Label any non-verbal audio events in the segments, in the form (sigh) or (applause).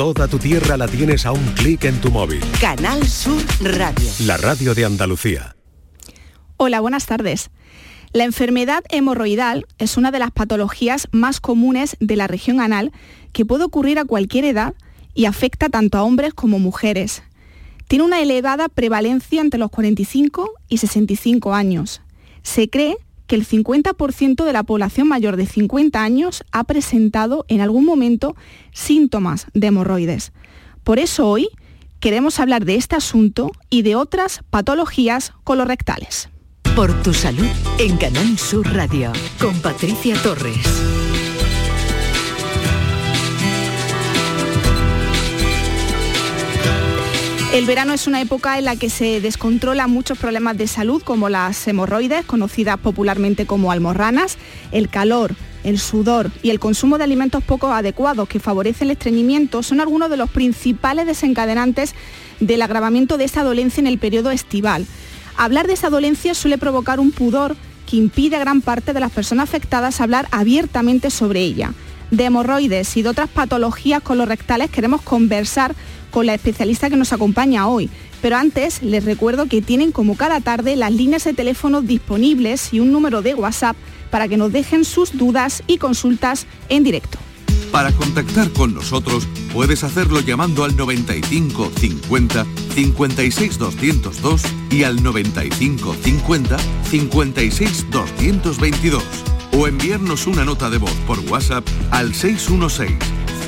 Toda tu tierra la tienes a un clic en tu móvil. Canal Sur Radio. La radio de Andalucía. Hola, buenas tardes. La enfermedad hemorroidal es una de las patologías más comunes de la región anal que puede ocurrir a cualquier edad y afecta tanto a hombres como mujeres. Tiene una elevada prevalencia entre los 45 y 65 años. Se cree que el 50% de la población mayor de 50 años ha presentado en algún momento síntomas de hemorroides. Por eso hoy queremos hablar de este asunto y de otras patologías colorectales. Por tu salud en Canal Sur Radio con Patricia Torres. El verano es una época en la que se descontrolan muchos problemas de salud como las hemorroides, conocidas popularmente como almorranas, el calor, el sudor y el consumo de alimentos poco adecuados que favorecen el estreñimiento son algunos de los principales desencadenantes del agravamiento de esta dolencia en el periodo estival. Hablar de esa dolencia suele provocar un pudor que impide a gran parte de las personas afectadas hablar abiertamente sobre ella. De hemorroides y de otras patologías colorectales queremos conversar con la especialista que nos acompaña hoy. Pero antes les recuerdo que tienen como cada tarde las líneas de teléfono disponibles y un número de WhatsApp para que nos dejen sus dudas y consultas en directo. Para contactar con nosotros puedes hacerlo llamando al 95 50 56 202 y al 95 50 56 222 o enviarnos una nota de voz por WhatsApp al 616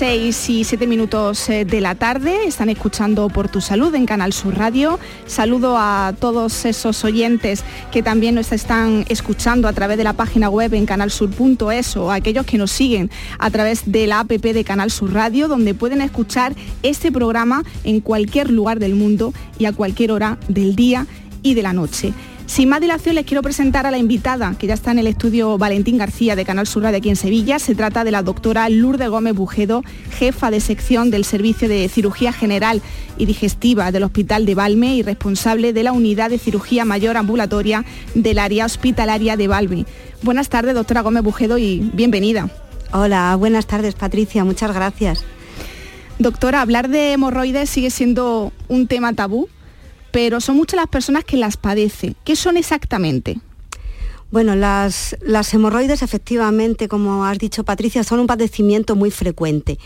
6 y 7 minutos eh, de la tarde. Están escuchando Por tu Salud en Canal Sur Radio. Saludo a todos esos oyentes que también nos están escuchando a través de la página web en canalsur.es o a aquellos que nos siguen a través de la APP de Canal Sur Radio, donde pueden escuchar este programa en cualquier lugar del mundo y a cualquier hora del día y de la noche. Sin más dilación les quiero presentar a la invitada, que ya está en el estudio Valentín García de Canal Sur de aquí en Sevilla. Se trata de la doctora Lourdes Gómez Bujedo, jefa de sección del Servicio de Cirugía General y Digestiva del Hospital de Valme y responsable de la Unidad de Cirugía Mayor Ambulatoria del Área Hospitalaria de Valme. Buenas tardes, doctora Gómez Bujedo, y bienvenida. Hola, buenas tardes, Patricia. Muchas gracias. Doctora, hablar de hemorroides sigue siendo un tema tabú pero son muchas las personas que las padecen. ¿Qué son exactamente? Bueno, las, hemorroides efectivamente, como has dicho Patricia, son un padecimiento muy frecuente.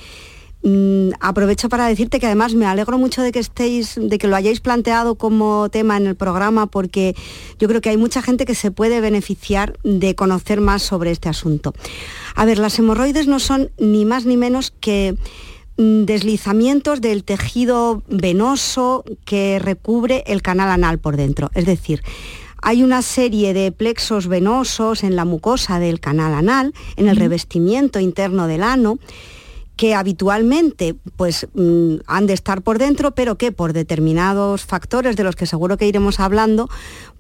Mm, aprovecho para decirte que además me alegro mucho de que estéis, de que lo hayáis planteado como tema en el programa, porque yo creo que hay mucha gente que se puede beneficiar de conocer más sobre este asunto. A ver, las hemorroides no son ni más ni menos que deslizamientos del tejido venoso que recubre el canal anal por dentro. Es decir, hay una serie de plexos venosos en la mucosa del canal anal, en el revestimiento interno del ano, que habitualmente pues, mm, han de estar por dentro, pero que por determinados factores de los que seguro que iremos hablando,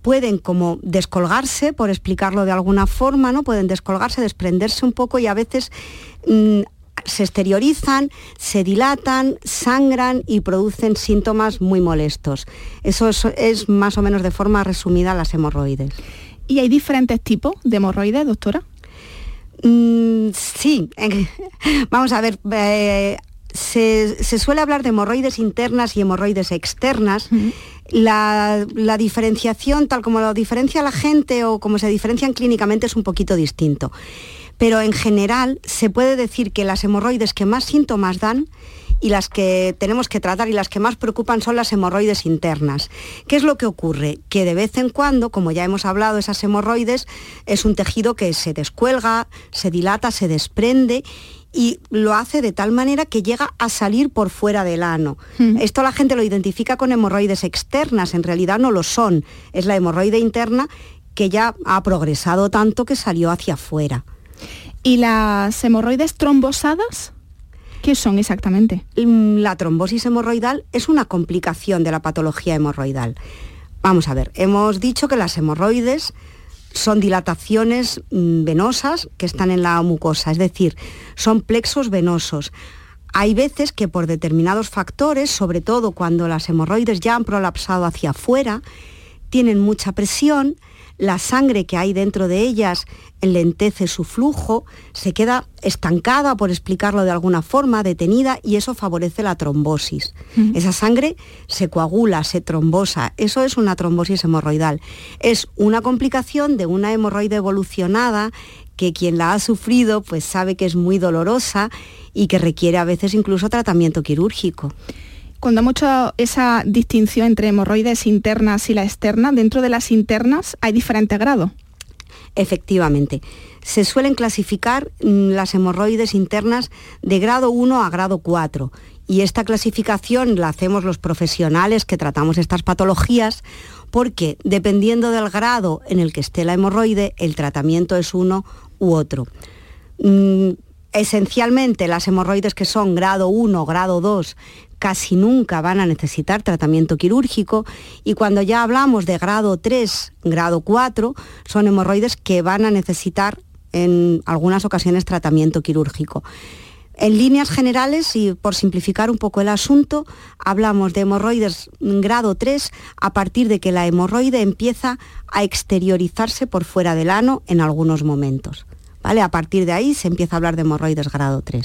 pueden como descolgarse, por explicarlo de alguna forma, ¿no? Pueden descolgarse, desprenderse un poco y a veces mm, se exteriorizan, se dilatan, sangran y producen síntomas muy molestos. Eso es, más o menos de forma resumida las hemorroides. ¿Y hay diferentes tipos de hemorroides, doctora? Mm, sí, (laughs) vamos a ver. Eh, se, suele hablar de hemorroides internas y hemorroides externas. la, la, diferenciación, tal como lo diferencia la gente o como se diferencian clínicamente, es un poquito distinto pero en general se puede decir que las hemorroides que más síntomas dan y las que tenemos que tratar y las que más preocupan son las hemorroides internas. ¿Qué es lo que ocurre? Que de vez en cuando, como ya hemos hablado, esas hemorroides es un tejido que se descuelga, se dilata, se desprende y lo hace de tal manera que llega a salir por fuera del ano. Hmm. Esto la gente lo identifica con hemorroides externas, en realidad no lo son. Es la hemorroide interna que ya ha progresado tanto que salió hacia afuera. ¿Y las hemorroides trombosadas? ¿Qué son exactamente? Mm, la trombosis hemorroidal es una complicación de la patología hemorroidal. Vamos a ver, hemos dicho que las hemorroides son dilataciones mm, venosas que están en la mucosa, es decir, son plexos venosos. Hay veces que por determinados factores, sobre todo cuando las hemorroides ya han prolapsado hacia afuera, tienen mucha presión, la sangre que hay dentro de ellas enlentece su flujo, se queda estancada, por explicarlo de alguna forma, detenida, y eso favorece la trombosis. Esa sangre se coagula, se trombosa. Eso es una trombosis hemorroidal. Es una complicación de una hemorroide evolucionada que quien la ha sufrido pues sabe que es muy dolorosa y que requiere a veces incluso tratamiento quirúrgico. Cuando hecho esa distinción entre hemorroides internas y la externa, dentro de las internas hay diferentes grados. Efectivamente. Se suelen clasificar mm, las hemorroides internas de grado 1 a grado 4 y esta clasificación la hacemos los profesionales que tratamos estas patologías porque dependiendo del grado en el que esté la hemorroide, el tratamiento es uno u otro. Mm, esencialmente las hemorroides que son grado 1, grado 2, casi nunca van a necesitar tratamiento quirúrgico y cuando ya hablamos de grado 3, grado 4, son hemorroides que van a necesitar en algunas ocasiones tratamiento quirúrgico. En líneas generales, y por simplificar un poco el asunto, hablamos de hemorroides grado 3 a partir de que la hemorroide empieza a exteriorizarse por fuera del ano en algunos momentos. ¿Vale? A partir de ahí se empieza a hablar de hemorroides grado 3.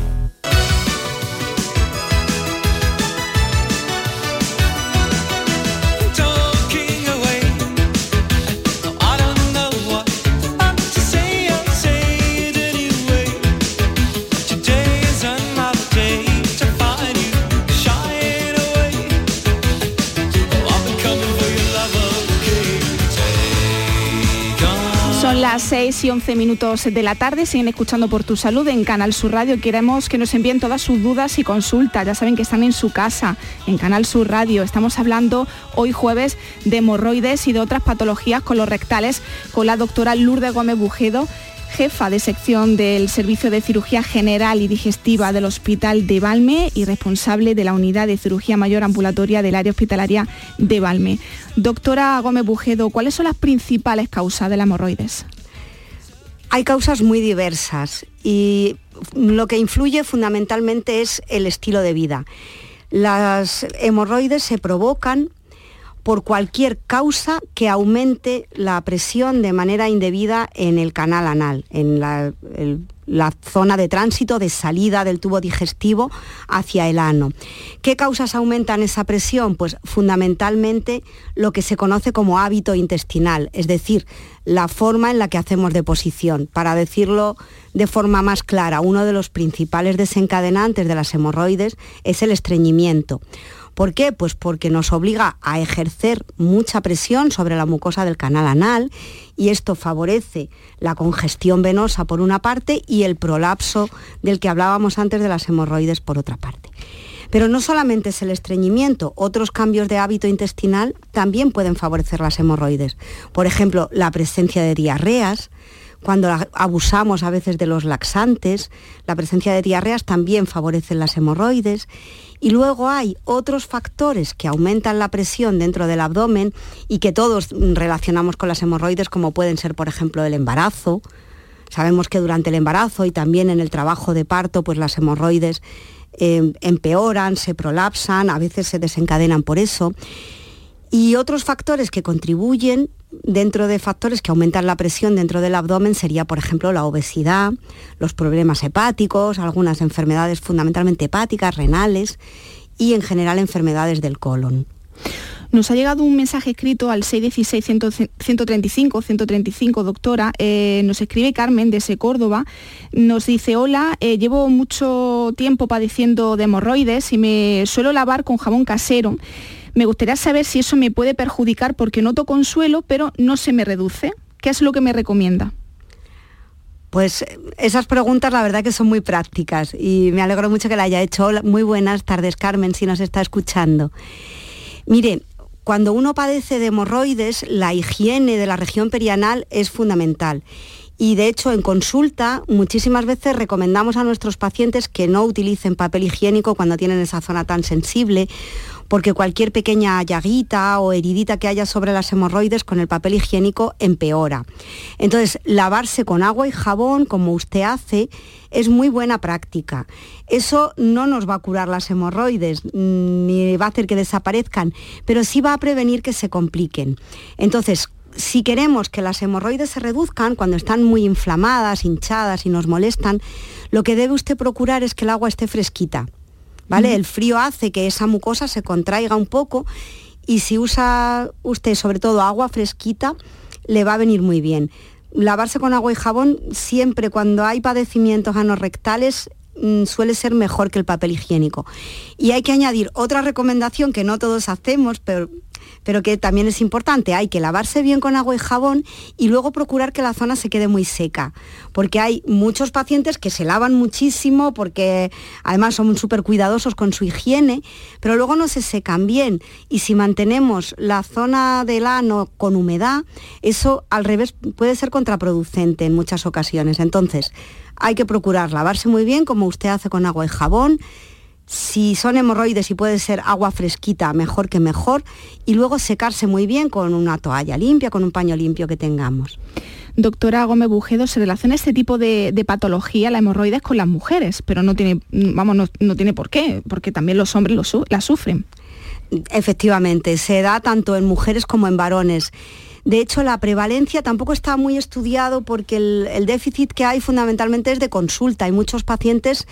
Las 6 y 11 minutos de la tarde, siguen escuchando por tu salud en Canal Sur Radio. Queremos que nos envíen todas sus dudas y consultas. Ya saben que están en su casa, en Canal Sur Radio. Estamos hablando hoy jueves de hemorroides y de otras patologías colorectales con la doctora Lourdes Gómez Bujedo jefa de sección del Servicio de Cirugía General y Digestiva del Hospital de Valme y responsable de la Unidad de Cirugía Mayor Ambulatoria del Área Hospitalaria de Valme. Doctora Gómez Bujedo, ¿cuáles son las principales causas de la hemorroides? Hay causas muy diversas y lo que influye fundamentalmente es el estilo de vida. Las hemorroides se provocan por cualquier causa que aumente la presión de manera indebida en el canal anal, en la, zona de tránsito de salida del tubo digestivo hacia el ano. ¿Qué causas aumentan esa presión? Pues fundamentalmente lo que se conoce como hábito intestinal, es decir, la forma en la que hacemos deposición. Para decirlo de forma más clara, uno de los principales desencadenantes de las hemorroides es el estreñimiento ¿Por qué? Pues porque nos obliga a ejercer mucha presión sobre la mucosa del canal anal y esto favorece la congestión venosa por una parte y el prolapso del que hablábamos antes de las hemorroides por otra parte. Pero no solamente es el estreñimiento, otros cambios de hábito intestinal también pueden favorecer las hemorroides. Por ejemplo, la presencia de diarreas, cuando abusamos a veces de los laxantes, la presencia de diarreas también favorece las hemorroides y luego hay otros factores que aumentan la presión dentro del abdomen y que todos relacionamos con las hemorroides, como pueden ser, por ejemplo, el embarazo. Sabemos que durante el embarazo y también en el trabajo de parto, pues las hemorroides eh, empeoran, se prolapsan, a veces se desencadenan por eso. Y otros factores que contribuyen dentro de factores que aumentan la presión dentro del abdomen sería, por ejemplo, la obesidad, los problemas hepáticos, algunas enfermedades fundamentalmente hepáticas, renales y en general enfermedades del colon. Nos ha llegado un mensaje escrito al 616-135-135, doctora. Eh, nos escribe Carmen desde Córdoba. Nos dice, hola, eh, llevo mucho tiempo padeciendo de hemorroides y me suelo lavar con jabón casero. Me gustaría saber si eso me puede perjudicar porque noto consuelo, pero no se me reduce. ¿Qué es lo que me recomienda? Pues esas preguntas la verdad que son muy prácticas y me alegro mucho que la haya hecho. Muy buenas tardes, Carmen, si nos está escuchando. Mire, cuando uno padece de hemorroides, la higiene de la región perianal es fundamental. Y de hecho, en consulta, muchísimas veces recomendamos a nuestros pacientes que no utilicen papel higiénico cuando tienen esa zona tan sensible porque cualquier pequeña llaguita o heridita que haya sobre las hemorroides con el papel higiénico empeora. Entonces, lavarse con agua y jabón, como usted hace, es muy buena práctica. Eso no nos va a curar las hemorroides mm, ni va a hacer que desaparezcan, pero sí va a prevenir que se compliquen. Entonces, si queremos que las hemorroides se reduzcan cuando están muy inflamadas, hinchadas y nos molestan, lo que debe usted procurar es que el agua esté fresquita. El frío hace que esa mucosa se contraiga un poco y si usa usted sobre todo agua fresquita, le va a venir muy bien. Lavarse con agua y jabón siempre cuando hay padecimientos anorrectales mm, suele ser mejor que el papel higiénico. Y hay que añadir otra recomendación que no todos hacemos, pero pero que también es importante. Hay que lavarse bien con agua y jabón y luego procurar que la zona se quede muy seca, porque hay muchos pacientes que se lavan muchísimo porque además son súper cuidadosos con su higiene, pero luego no se secan bien y si mantenemos la zona del ano con humedad, eso al revés puede ser contraproducente en muchas ocasiones. Entonces, hay que procurar lavarse muy bien como usted hace con agua y jabón si son hemorroides y puede ser agua fresquita, mejor que mejor. Y luego secarse muy bien con una toalla limpia, con un paño limpio que tengamos. Doctora Gómez Bujedo, se relaciona este tipo de, patología, la hemorroides, con las mujeres, pero no tiene, vamos, no, tiene por qué, porque también los hombres la sufren. Efectivamente, se da tanto en mujeres como en varones. De hecho, la prevalencia tampoco está muy estudiado porque el, el déficit que hay fundamentalmente es de consulta. Hay muchos pacientes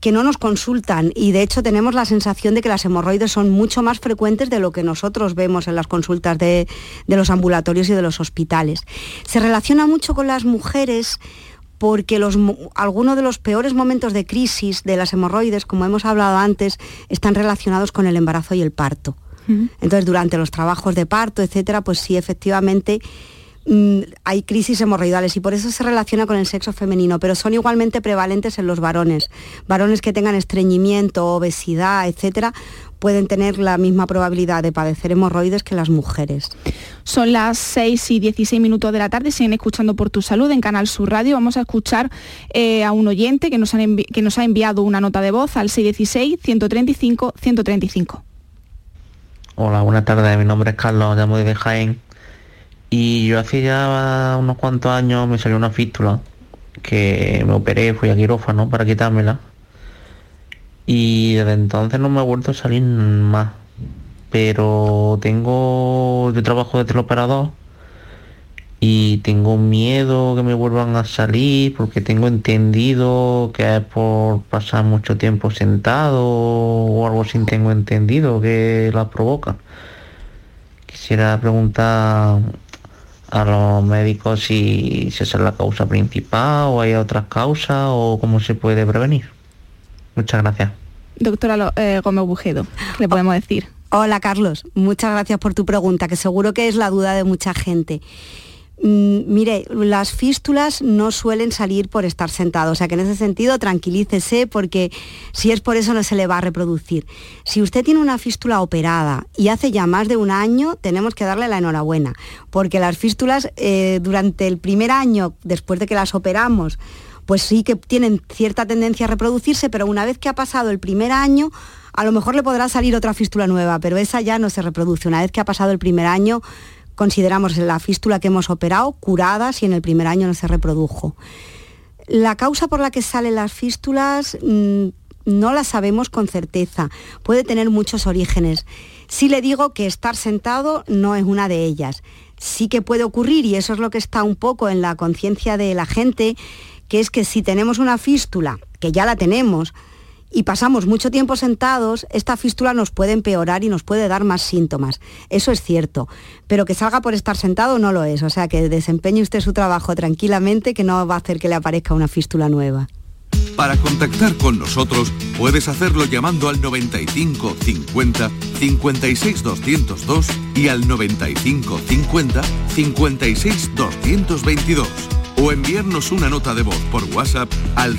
que no nos consultan y de hecho tenemos la sensación de que las hemorroides son mucho más frecuentes de lo que nosotros vemos en las consultas de, los ambulatorios y de los hospitales. Se relaciona mucho con las mujeres porque los, algunos de los peores momentos de crisis de las hemorroides, como hemos hablado antes, están relacionados con el embarazo y el parto. Entonces, durante los trabajos de parto, etcétera, pues sí, efectivamente, hay crisis hemorroidales y por eso se relaciona con el sexo femenino, pero son igualmente prevalentes en los varones. Varones que tengan estreñimiento, obesidad, etcétera, pueden tener la misma probabilidad de padecer hemorroides que las mujeres. Son las 6 y 16 minutos de la tarde, siguen escuchando por tu salud en Canal Sur Radio. Vamos a escuchar eh, a un oyente que nos, que nos ha enviado una nota de voz al 616-135-135. Hola, buenas tardes, mi nombre es Carlos, llamo de Jaén y yo hace ya unos cuantos años me salió una fístula que me operé, fui a quirófano para quitármela. Y desde entonces no me ha vuelto a salir más. Pero tengo, yo trabajo desde el operador y tengo miedo que me vuelvan a salir porque tengo entendido que es por pasar mucho tiempo sentado o algo así tengo entendido que la provoca. Quisiera preguntar a los médicos si, esa es la causa principal o hay otras causas o cómo se puede prevenir. Muchas gracias. Doctora eh, Gómez Bujedo, le podemos decir? Hola Carlos, muchas gracias por tu pregunta, que seguro que es la duda de mucha gente. Mm, mire, las fístulas no suelen salir por estar sentado, o sea que en ese sentido tranquilícese porque si es por eso no se le va a reproducir. Si usted tiene una fístula operada y hace ya más de un año, tenemos que darle la enhorabuena, porque las fístulas eh, durante el primer año, después de que las operamos, pues sí que tienen cierta tendencia a reproducirse, pero una vez que ha pasado el primer año, a lo mejor le podrá salir otra fístula nueva, pero esa ya no se reproduce. Una vez que ha pasado el primer año, consideramos la fístula que hemos operado curada si en el primer año no se reprodujo. La causa por la que salen las fístulas mm, no la sabemos con certeza, puede tener muchos orígenes. Sí le digo que estar sentado no es una de ellas. Sí que puede ocurrir, y eso es lo que está un poco en la conciencia de la gente, que es que si tenemos una fístula, que ya la tenemos, y pasamos mucho tiempo sentados, esta fístula nos puede empeorar y nos puede dar más síntomas. Eso es cierto, pero que salga por estar sentado no lo es. O sea, que desempeñe usted su trabajo tranquilamente, que no va a hacer que le aparezca una fístula nueva. Para contactar con nosotros puedes hacerlo llamando al 95 50 56 202 y al 95 50 56 222 o enviarnos una nota de voz por WhatsApp al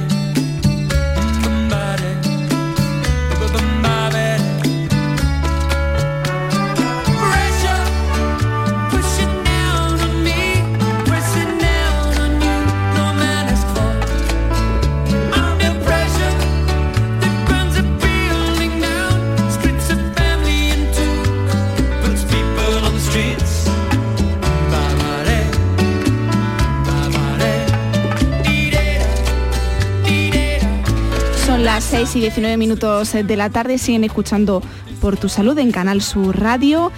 Las 6 y 19 minutos de la tarde siguen escuchando por tu salud en Canal Sur Radio.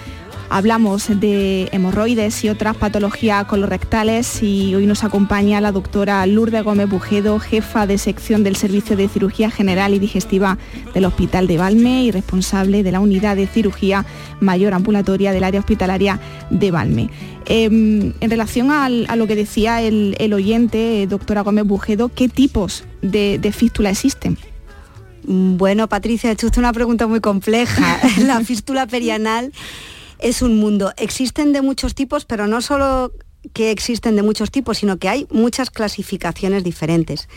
Hablamos de hemorroides y otras patologías colorectales y hoy nos acompaña la doctora Lourdes Gómez Bujedo, jefa de sección del Servicio de Cirugía General y Digestiva del Hospital de Valme y responsable de la unidad de cirugía mayor ambulatoria del área hospitalaria de Valme. Em, en relación a lo que decía el, oyente, doctora Gómez Bujedo, ¿qué tipos de, de fístula existen? Mm, bueno, Patricia, hecho usted una pregunta muy compleja. (laughs) (laughs) la fístula perianal es un mundo. Existen de muchos tipos, pero no solo que existen de muchos tipos, sino que hay muchas clasificaciones diferentes.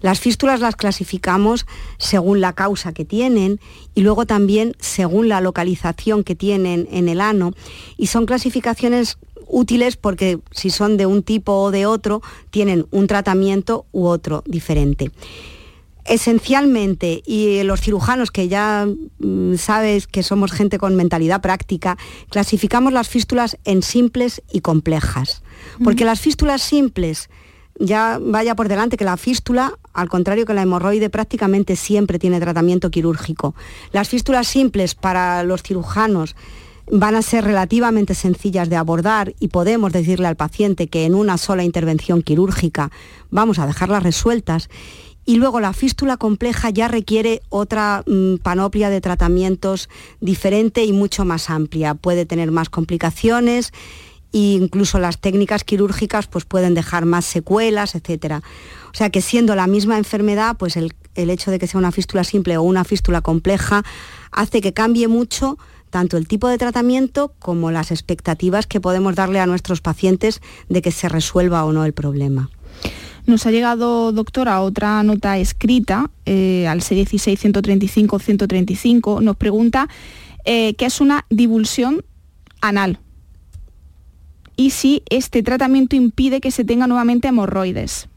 Las fístulas las clasificamos según la causa que tienen y luego también según la localización que tienen en el ano y son clasificaciones útiles porque si son de un tipo o de otro tienen un tratamiento u otro diferente esencialmente, y los cirujanos que ya mm, sabes que somos gente con mentalidad práctica, clasificamos las fístulas en simples y complejas. Porque las fístulas simples, ya vaya por delante que la fístula, al contrario que la hemorroide, prácticamente siempre tiene tratamiento quirúrgico. Las fístulas simples para los cirujanos van a ser relativamente sencillas de abordar y podemos decirle al paciente que en una sola intervención quirúrgica vamos a dejarlas resueltas y luego la fístula compleja ya requiere otra mm, panoplia de tratamientos diferente y mucho más amplia. Puede tener más complicaciones e incluso las técnicas quirúrgicas pues pueden dejar más secuelas, etc. O sea que siendo la misma enfermedad, pues el, el hecho de que sea una fístula simple o una fístula compleja hace que cambie mucho tanto el tipo de tratamiento como las expectativas que podemos darle a nuestros pacientes de que se resuelva o no el problema. Nos ha llegado, doctora, otra nota escrita eh, al C16-135-135. Nos pregunta eh, qué es una divulsión anal y si este tratamiento impide que se tenga nuevamente hemorroides.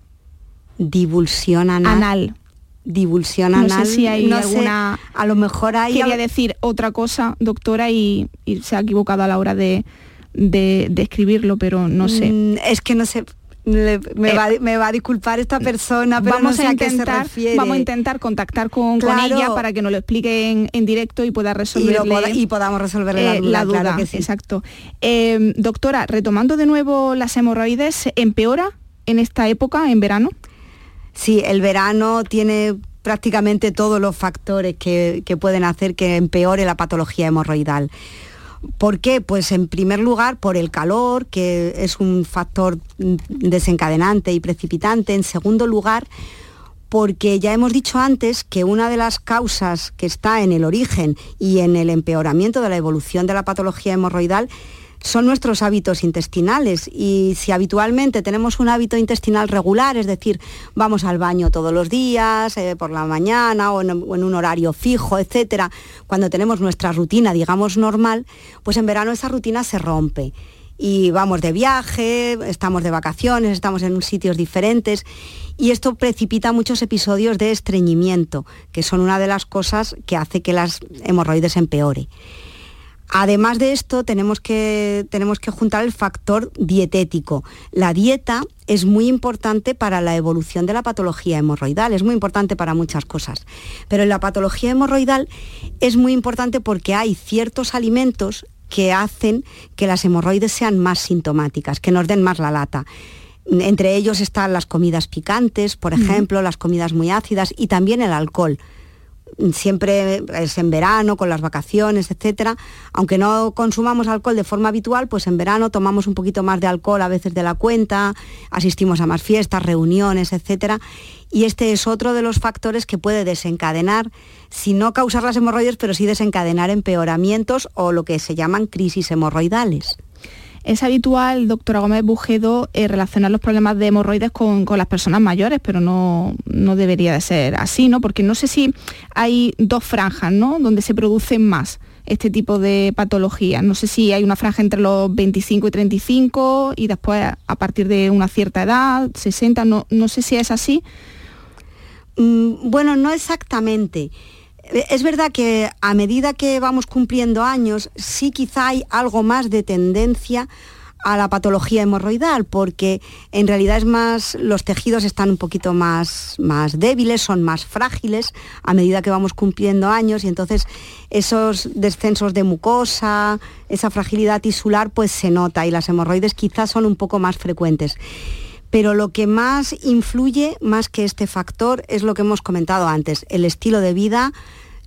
Divulsión anal. Anal. Divulsión anal. No sé si hay alguna... a lo mejor hay... Quería decir otra cosa, doctora, y, se ha equivocado a la hora de, de, escribirlo, pero no sé. Mm, es que no sé, eh, me, va, a disculpar esta persona, pero vamos no sé a, intentar, se Vamos a intentar contactar con, ella para que nos lo explique en, directo y pueda resolver y, podamos resolverle la eh, duda. Exacto. Eh, doctora, retomando de nuevo las hemorroides, ¿empeora en esta época, en verano? Sí, el verano tiene prácticamente todos los factores que pueden hacer que empeore la patología hemorroidal. ¿Por qué? Pues en primer lugar por el calor, que es un factor desencadenante y precipitante. En segundo lugar, porque ya hemos dicho antes que una de las causas que está en el origen y en el empeoramiento de la evolución de la patología hemorroidal son nuestros hábitos intestinales y si habitualmente tenemos un hábito intestinal regular, es decir, vamos al baño todos los días, eh, por la mañana o en, un horario fijo, etcétera, cuando tenemos nuestra rutina, digamos, normal, pues en verano esa rutina se rompe y vamos de viaje, estamos de vacaciones, estamos en sitios diferentes y esto precipita muchos episodios de estreñimiento, que son una de las cosas que hace que las hemorroides empeore. Además de esto, tenemos que, tenemos que juntar el factor dietético. La dieta es muy importante para la evolución de la patología hemorroidal, es muy importante para muchas cosas. Pero en la patología hemorroidal es muy importante porque hay ciertos alimentos que hacen que las hemorroides sean más sintomáticas, que nos den más la lata. Entre ellos están las comidas picantes, por ejemplo, las comidas muy ácidas y también el alcohol siempre es en verano, con las vacaciones, etcétera. Aunque no consumamos alcohol de forma habitual, pues en verano tomamos un poquito más de alcohol a veces de la cuenta, asistimos a más fiestas, reuniones, etcétera. Y este es otro de los factores que puede desencadenar, si no causar las hemorroides, pero sí desencadenar empeoramientos o lo que se llaman crisis hemorroidales. Es habitual, doctora Gómez Bujedo, eh, relacionar los problemas de hemorroides con, las personas mayores, pero no, no, debería de ser así, ¿no? Porque no sé si hay dos franjas, ¿no? Donde se producen más este tipo de patologías. No sé si hay una franja entre los 25 y 35 y después a partir de una cierta edad, 60, no, no sé si es así. Mm, bueno, no exactamente. Es verdad que a medida que vamos cumpliendo años, sí quizá hay algo más de tendencia a la patología hemorroidal, porque en realidad es más, los tejidos están un poquito más, más débiles, son más frágiles a medida que vamos cumpliendo años y entonces esos descensos de mucosa, esa fragilidad tisular, pues se nota y las hemorroides quizás son un poco más frecuentes. Pero lo que más influye, más que este factor, es lo que hemos comentado antes, el estilo de vida,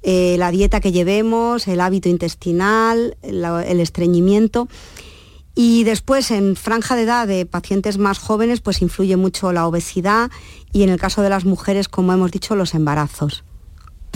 eh, la dieta que llevemos, el hábito intestinal, el, estreñimiento. Y después, en franja de edad de pacientes más jóvenes, pues influye mucho la obesidad y en el caso de las mujeres, como hemos dicho, los embarazos.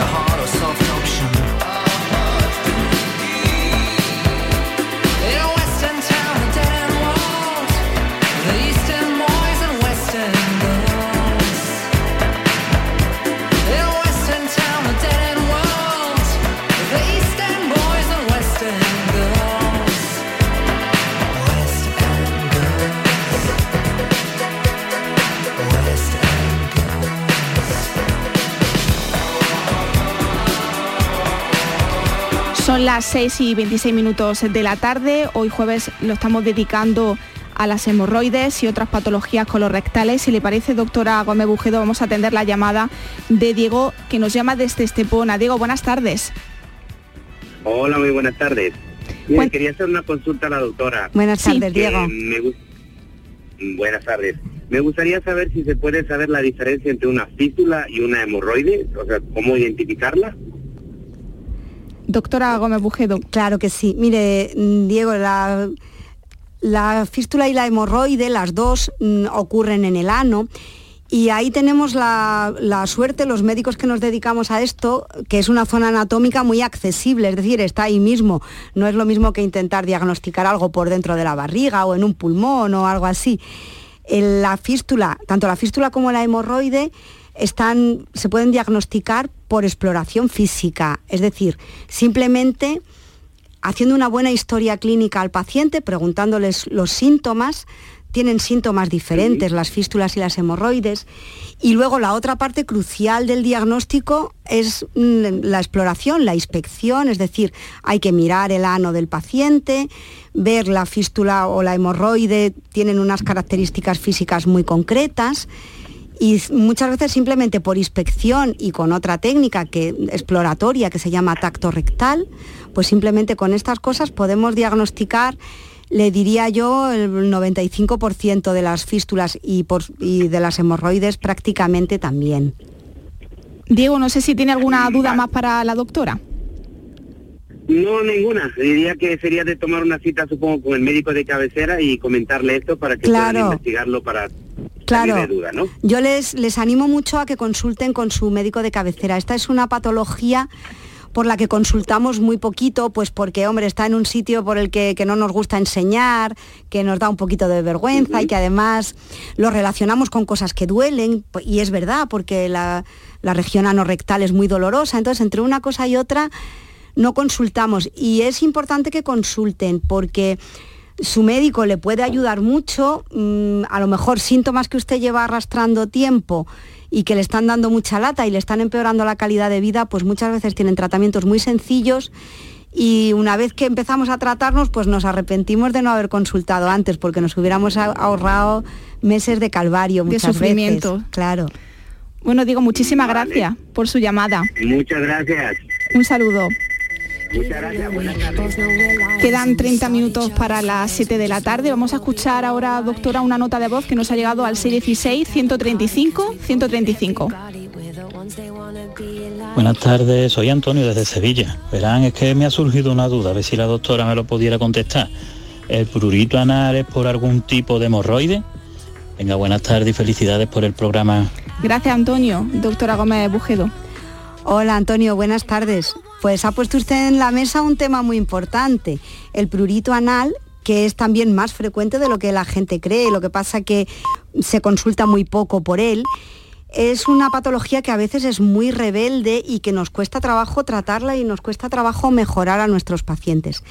a heart. Las 6 y 26 minutos de la tarde. Hoy jueves lo estamos dedicando a las hemorroides y otras patologías colorectales. Si le parece, doctora Gómez Bujedo, vamos a atender la llamada de Diego, que nos llama desde Estepona. Diego, buenas tardes. Hola, muy buenas tardes. quería hacer una consulta a la doctora. Buenas tardes, Diego. Buenas tardes. Me gustaría saber si se puede saber la diferencia entre una fístula y una hemorroide, o sea, cómo identificarla. Doctora Gómez Bujedo. Claro que sí. Mire, mm, Diego, la, fístula y la hemorroide, las dos mm, ocurren en el ano. Y ahí tenemos la, suerte, los médicos que nos dedicamos a esto, que es una zona anatómica muy accesible, es decir, está ahí mismo. No es lo mismo que intentar diagnosticar algo por dentro de la barriga o en un pulmón o algo así. la fístula, tanto la fístula como la hemorroide, están, se pueden diagnosticar por exploración física, es decir, simplemente haciendo una buena historia clínica al paciente, preguntándoles los síntomas, tienen síntomas diferentes, las fístulas y las hemorroides. Y luego la otra parte crucial del diagnóstico es mm, la exploración, la inspección, es decir, hay que mirar el ano del paciente, ver la fístula o la hemorroide, tienen unas características físicas muy concretas y muchas veces simplemente por inspección y con otra técnica que, exploratoria que se llama tacto rectal, pues simplemente con estas cosas podemos diagnosticar le diría yo el 95% de las fístulas y, y, de las hemorroides prácticamente también. Diego, no sé si tiene alguna duda más para la doctora. No, ninguna. Diría que sería de tomar una cita, supongo, con el médico de cabecera y comentarle esto para que puedan investigarlo para Claro, yo les, les animo mucho a que consulten con su médico de cabecera. Esta es una patología por la que consultamos muy poquito, pues porque, hombre, está en un sitio por el que, no nos gusta enseñar, que nos da un poquito de vergüenza y que además lo relacionamos con cosas que duelen, y es verdad, porque la, la región anorrectal es muy dolorosa, entonces entre una cosa y otra no consultamos. Y es importante que consulten porque su médico le puede ayudar mucho, mm, a lo mejor síntomas que usted lleva arrastrando tiempo y que le están dando mucha lata y le están empeorando la calidad de vida, pues muchas veces tienen tratamientos muy sencillos y una vez que empezamos a tratarnos, pues nos arrepentimos de no haber consultado antes, porque nos hubiéramos ahorrado meses de calvario, muchas de sufrimiento. Claro. Bueno, digo, muchísimas gracias por su llamada. Muchas gracias. Un saludo. Muchas gracias, Quedan 30 minutos para las 7 de la tarde. Vamos a escuchar ahora, doctora, una nota de voz que nos ha llegado al 616-135-135. Buenas tardes, soy Antonio desde Sevilla. Verán, es que me ha surgido una duda, a ver si la doctora me lo pudiera contestar. ¿El prurito anal es por algún tipo de hemorroide? Venga, buenas tardes y felicidades por el programa. Gracias, Antonio. Doctora Gómez Bujedo. Hola, Antonio, buenas tardes. Pues ha puesto usted en la mesa un tema muy importante, el prurito anal que es también más frecuente de lo que la gente cree, lo que pasa que se consulta muy poco por él. Es una patología que a veces es muy rebelde y que nos cuesta trabajo tratarla y nos cuesta trabajo mejorar a nuestros pacientes.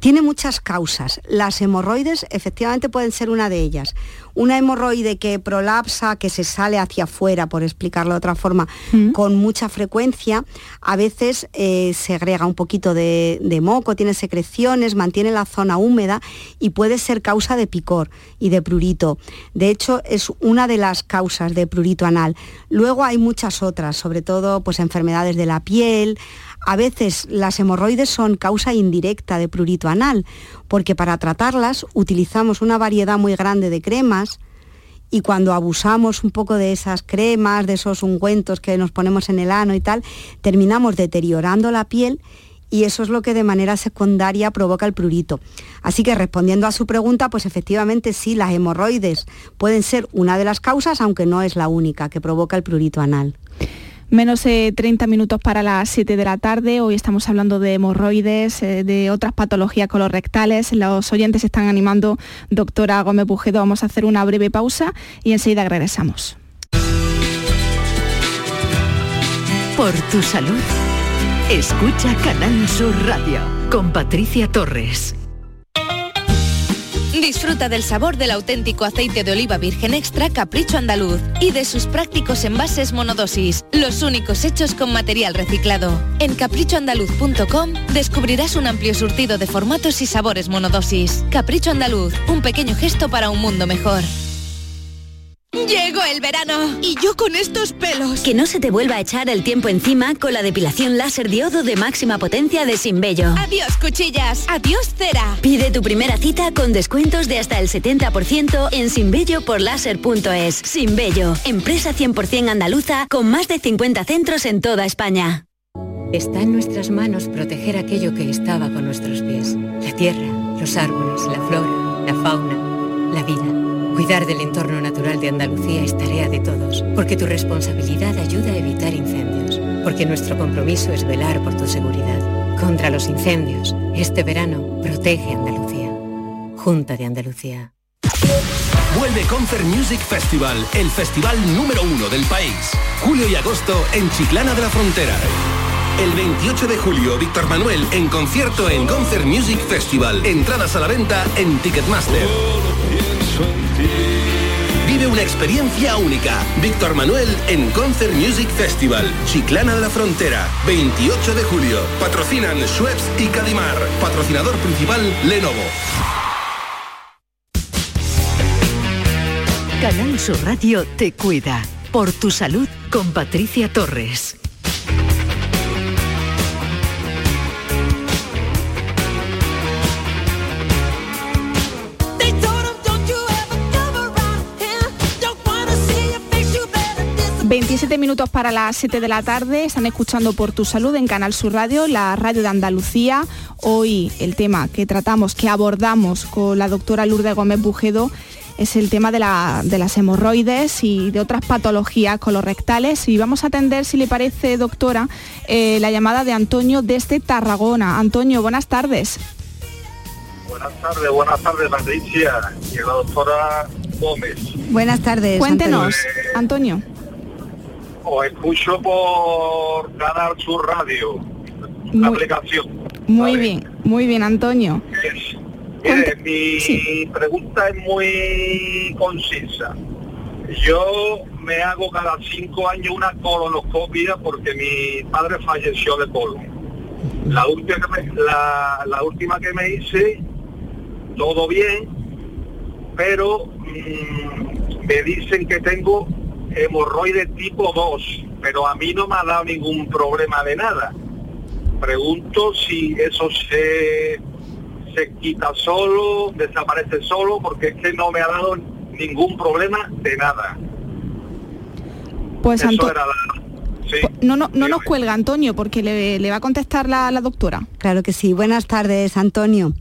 Tiene muchas causas. Las hemorroides efectivamente pueden ser una de ellas. Una hemorroide que prolapsa, que se sale hacia afuera, por explicarlo de otra forma, mm. con mucha frecuencia, a veces eh, segrega un poquito de, de, moco, tiene secreciones, mantiene la zona húmeda y puede ser causa de picor y de prurito. De hecho, es una de las causas de prurito anal. Luego hay muchas otras, sobre todo pues, enfermedades de la piel, a veces las hemorroides son causa indirecta de prurito anal, porque para tratarlas utilizamos una variedad muy grande de cremas y cuando abusamos un poco de esas cremas, de esos ungüentos que nos ponemos en el ano y tal, terminamos deteriorando la piel y eso es lo que de manera secundaria provoca el prurito. Así que respondiendo a su pregunta, pues efectivamente sí, las hemorroides pueden ser una de las causas, aunque no es la única que provoca el prurito anal. Menos de 30 minutos para las 7 de la tarde. Hoy estamos hablando de hemorroides, eh, de otras patologías colorectales. Los oyentes están animando. Doctora Gómez Bujedo, vamos a hacer una breve pausa y enseguida regresamos. Por tu salud, escucha Canal Sur Radio con Patricia Torres. Disfruta del sabor del auténtico aceite de oliva virgen extra Capricho Andaluz y de sus prácticos envases monodosis, los únicos hechos con material reciclado. En caprichoandaluz.com descubrirás un amplio surtido de formatos y sabores monodosis. Capricho Andaluz, un pequeño gesto para un mundo mejor. Llegó el verano y yo con estos pelos. Que no se te vuelva a echar el tiempo encima con la depilación láser diodo de máxima potencia de Sinbello. Adiós cuchillas, adiós cera. Pide tu primera cita con descuentos de hasta el 70% en sinbello por láser.es. Sinbello, empresa 100% andaluza con más de 50 centros en toda España. Está en nuestras manos proteger aquello que estaba con nuestros pies. La tierra, los árboles, la flora, la fauna, la vida. Cuidar del entorno natural de Andalucía es tarea de todos, porque tu responsabilidad ayuda a evitar incendios, porque nuestro compromiso es velar por tu seguridad. Contra los incendios, este verano protege Andalucía. Junta de Andalucía. Vuelve Concert Music Festival, el festival número uno del país. Julio y agosto en Chiclana de la Frontera. El 28 de julio, Víctor Manuel en concierto en Concert Music Festival. Entradas a la venta en Ticketmaster. Vive una experiencia única. Víctor Manuel en Concert Music Festival, Chiclana de la Frontera, 28 de julio. Patrocinan Schweppes y Cadimar. Patrocinador principal Lenovo. Canal Sur Radio te cuida. Por tu salud con Patricia Torres. 27 minutos para las 7 de la tarde, están escuchando por tu salud en Canal Sur Radio, la radio de Andalucía. Hoy el tema que tratamos, que abordamos con la doctora Lourdes Gómez Bujedo es el tema de, las hemorroides y de otras patologías colorectales. Y vamos a atender, si le parece, doctora, eh, la llamada de Antonio desde Tarragona. Antonio, buenas tardes. Buenas tardes, buenas tardes, Patricia y la doctora Gómez. Buenas tardes. Cuéntenos, Antonio. Os escucho por Canal Sur Radio, la aplicación. Muy bien, muy bien, Antonio. Mire, mi pregunta es muy concisa. Yo me hago cada cinco años una colonoscopia porque mi padre falleció de colon. La última que me, la, última que me hice, todo bien, pero mm, me dicen que tengo hemorroides tipo 2, pero a mí no me ha dado ningún problema de nada. Pregunto si eso se, se quita solo, desaparece solo, porque es que no me ha dado ningún problema de nada. Pues Antonio... No, no, no nos cuelga, Antonio, porque le, va a contestar la, la doctora. Claro que sí. Buenas tardes, Antonio.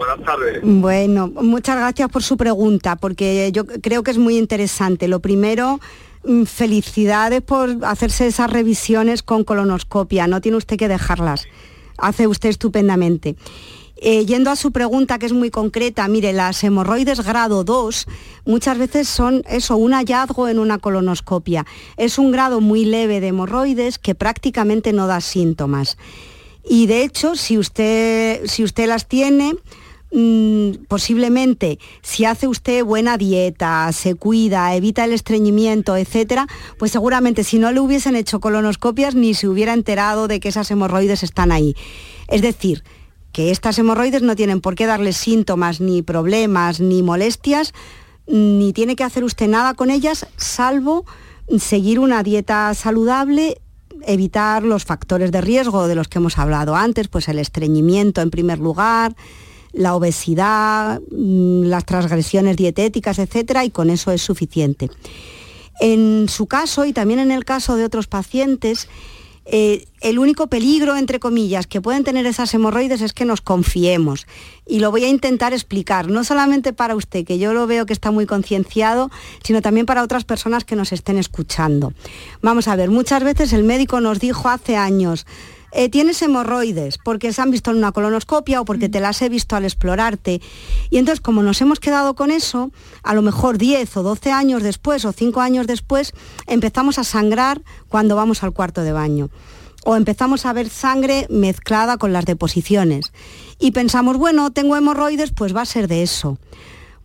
Buenas tardes. Bueno, muchas gracias por su pregunta, porque yo creo que es muy interesante. Lo primero, mm, felicidades por hacerse esas revisiones con colonoscopia, no tiene usted que dejarlas, hace usted estupendamente. Eh, yendo a su pregunta, que es muy concreta, mire, las hemorroides grado 2 muchas veces son eso, un hallazgo en una colonoscopia. Es un grado muy leve de hemorroides que prácticamente no da síntomas. Y de hecho, si usted, si usted las tiene, mm, posiblemente si hace usted buena dieta, se cuida, evita el estreñimiento, etcétera, pues seguramente si no le hubiesen hecho colonoscopias ni se hubiera enterado de que esas hemorroides están ahí. Es decir, que estas hemorroides no tienen por qué darle síntomas, ni problemas, ni molestias, ni tiene que hacer usted nada con ellas, salvo seguir una dieta saludable, evitar los factores de riesgo de los que hemos hablado antes, pues el estreñimiento en primer lugar, la obesidad, mm, las transgresiones dietéticas, etcétera, y con eso es suficiente. En su caso y también en el caso de otros pacientes, eh, el único peligro, entre comillas, que pueden tener esas hemorroides es que nos confiemos. Y lo voy a intentar explicar, no solamente para usted, que yo lo veo que está muy concienciado, sino también para otras personas que nos estén escuchando. Vamos a ver, muchas veces el médico nos dijo hace años, eh, tienes hemorroides porque se han visto en una colonoscopia o porque te las he visto al explorarte. Y entonces, como nos hemos quedado con eso, a lo mejor 10 o 12 años después o 5 años después, empezamos a sangrar cuando vamos al cuarto de baño. O empezamos a ver sangre mezclada con las deposiciones. Y pensamos, bueno, tengo hemorroides, pues va a ser de eso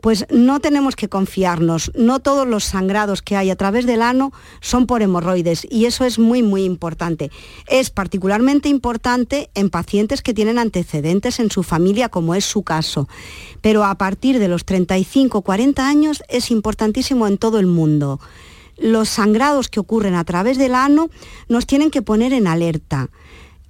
pues no tenemos que confiarnos. No todos los sangrados que hay a través del ano son por hemorroides y eso es muy, muy importante. Es particularmente importante en pacientes que tienen antecedentes en su familia, como es su caso. Pero a partir de los 35 40 años es importantísimo en todo el mundo. Los sangrados que ocurren a través del ano nos tienen que poner en alerta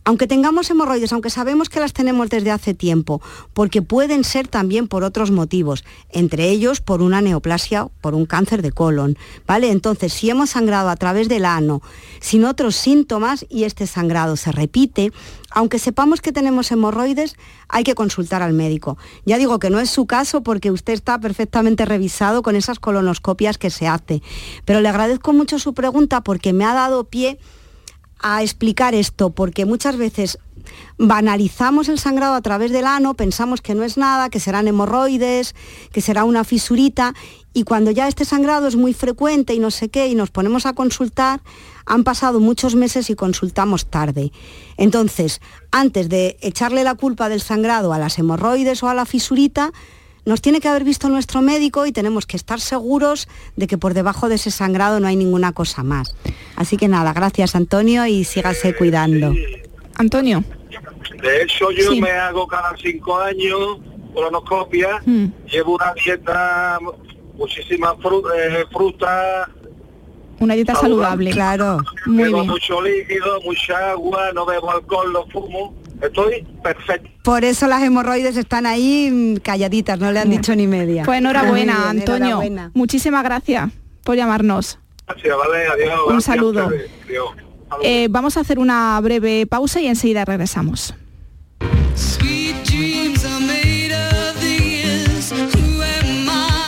aunque tengamos hemorroides, aunque sabemos que las tenemos desde hace tiempo, porque pueden ser también por otros motivos, entre ellos por una neoplasia, por un cáncer de colon, ¿vale? Entonces, si hemos sangrado a través del ano sin otros síntomas y este sangrado se repite, aunque sepamos que tenemos hemorroides, hay que consultar al médico. Ya digo que no es su caso porque usted está perfectamente revisado con esas colonoscopias que se hace, pero le agradezco mucho su pregunta porque me ha dado pie a explicar esto, porque muchas veces banalizamos el sangrado a través del ano, pensamos que no es nada, que serán hemorroides, que será una fisurita, y cuando ya este sangrado es muy frecuente y no sé qué, y nos ponemos a consultar, han pasado muchos meses y consultamos tarde. Entonces, antes de echarle la culpa del sangrado a las hemorroides o a la fisurita, nos tiene que haber visto nuestro médico y tenemos que estar seguros de que por debajo de ese sangrado no hay ninguna cosa más. Así que nada, gracias Antonio y sígase cuidando. Antonio. De hecho yo me hago cada cinco años colonoscopia, mm. llevo una dieta, muchísima eh, fruta, una dieta saludable, claro. bebo mucho líquido, mucha agua, no bebo alcohol, no fumo Estoy perfecto. Por eso las hemorroides están ahí mm, calladitas, no le han dicho ni media. Pues enhorabuena, Antonio. Muchísimas gracias por llamarnos. Gracias, vale, adiós. Un saludo. Eh, vamos a hacer una breve pausa y enseguida regresamos.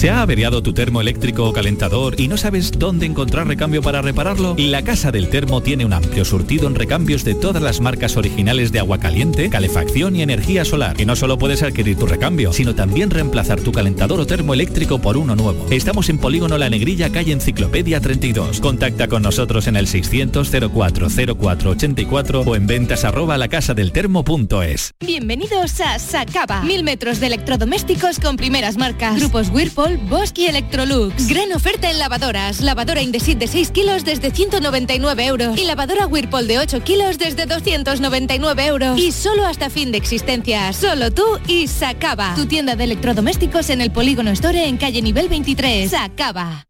¿Se ha averiado tu termo eléctrico o calentador y no sabes dónde encontrar recambio para repararlo? La Casa del Termo tiene un amplio surtido en recambios de todas las marcas originales de agua caliente, calefacción y energía solar. Y no solo puedes adquirir tu recambio, sino también reemplazar tu calentador o termo eléctrico por uno nuevo. Estamos en Polígono La Negrilla, calle Enciclopedia 32. Contacta con nosotros en el 600 04 84 o en ventas arroba lacasadeltermo.es. Bienvenidos a Sacaba. Mil metros de electrodomésticos con primeras marcas. Grupos Whirlpool, Y Electrolux. Gran oferta en lavadoras. Lavadora Indesit de 6 kilos desde 199 euros. Y lavadora Whirlpool de 8 kilos desde 299 euros. Y solo hasta fin de existencia. Solo tú y Sacaba. Tu tienda de electrodomésticos en el Polígono Store en calle nivel 23. Sacaba.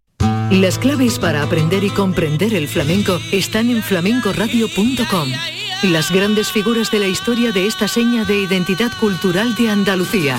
Las claves para aprender y comprender el flamenco están en flamencoradio.com. Las grandes figuras de la historia de esta seña de identidad cultural de Andalucía.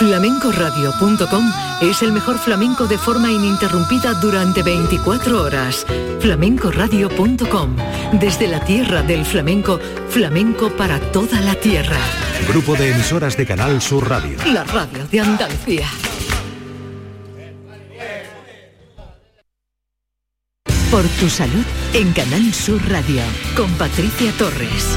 Flamencoradio.com es el mejor flamenco de forma ininterrumpida durante 24 horas. Flamencoradio.com, desde la tierra del flamenco, flamenco para toda la tierra. Grupo de emisoras de Canal Sur Radio. La radio de Andalucía. Por tu salud en Canal Sur Radio con Patricia Torres.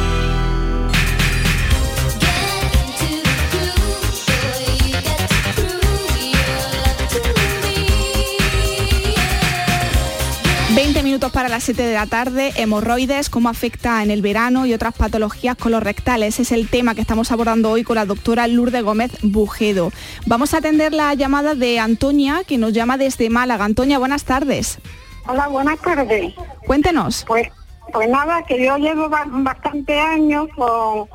Minutos para las 7 de la tarde, hemorroides, cómo afecta en el verano y otras patologías colorectales. Es el tema que estamos abordando hoy con la doctora Lourdes Gómez Bujedo. Vamos a atender la llamada de Antonia, que nos llama desde Málaga. Antonia, buenas tardes. Hola, buenas tardes. Cuéntenos. Pues, pues nada, que yo llevo ba- bastante años con,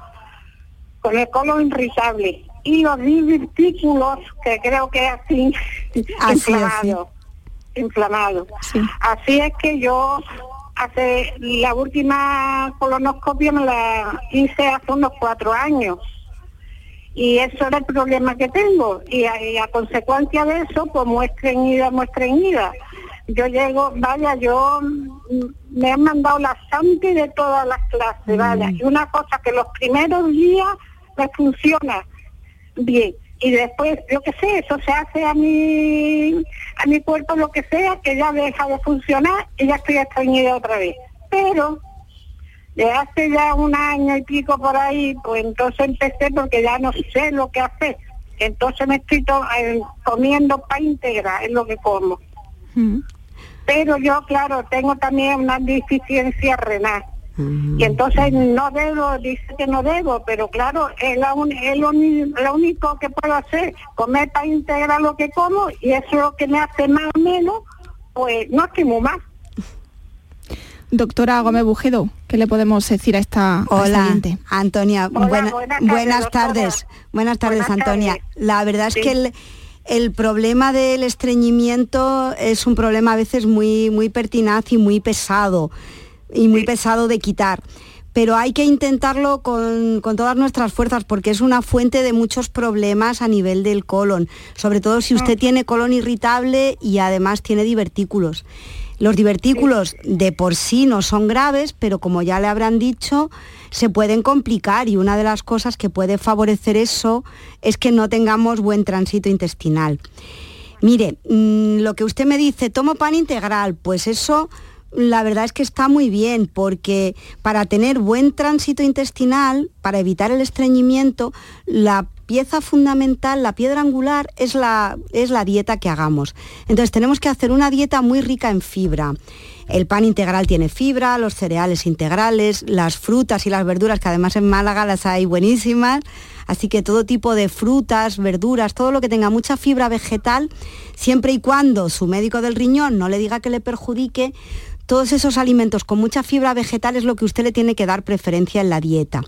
con el colon irritable y los divertículos, que creo que (laughs) es así, Así, inflamado. Así es que yo hace la última colonoscopia me la hice hace unos cuatro años. Y eso era el problema que tengo. Y a, y a consecuencia de eso, pues muestra en ida, muestra en ida. Yo llego, vaya, yo mm, me han mandado la sangre de todas las clases, vaya. Y una cosa que los primeros días me funciona bien. Y después, yo qué sé, eso se hace a mi, a mi cuerpo lo que sea, que ya deja de funcionar y ya estoy estreñida otra vez. Pero de hace ya un año y pico por ahí, pues entonces empecé porque ya no sé lo que hacer. Entonces me estoy to- eh, comiendo para integrar, es lo que como. Pero yo, claro, tengo también una deficiencia renal. Y entonces no debo, dice que no debo, pero claro, es, la un- es lo, único que puedo hacer, comer para integrar lo que como y eso es lo que me hace más o menos, pues no estoy muy mal. Doctora Gómez Bujedo, ¿qué le podemos decir a esta, a esta Hola, oyente? Antonia. Hola, buena- buenas buenas, tardes. Buenas tardes, Buenas Antonia. tardes. La verdad es Sí. que el, el problema del estreñimiento es un problema a veces muy, muy pertinaz y muy pesado, y muy pesado de quitar. Pero hay que intentarlo con, con todas nuestras fuerzas porque es una fuente de muchos problemas a nivel del colon, sobre todo si usted tiene colon irritable y además tiene divertículos. Los divertículos de por sí no son graves, pero como ya le habrán dicho, se pueden complicar y una de las cosas que puede favorecer eso es que no tengamos buen tránsito intestinal. Mire, mm, lo que usted me dice, tomo pan integral, pues eso la verdad es que está muy bien porque para tener buen tránsito intestinal, para evitar el estreñimiento, la pieza fundamental, la piedra angular es la, es la dieta que hagamos. Entonces tenemos que hacer una dieta muy rica en fibra. El pan integral tiene fibra, los cereales integrales, las frutas y las verduras, que además en Málaga las hay buenísimas. Así que todo tipo de frutas, verduras, todo lo que tenga mucha fibra vegetal, siempre y cuando su médico del riñón no le diga que le perjudique, todos esos alimentos con mucha fibra vegetal es lo que usted le tiene que dar preferencia en la dieta.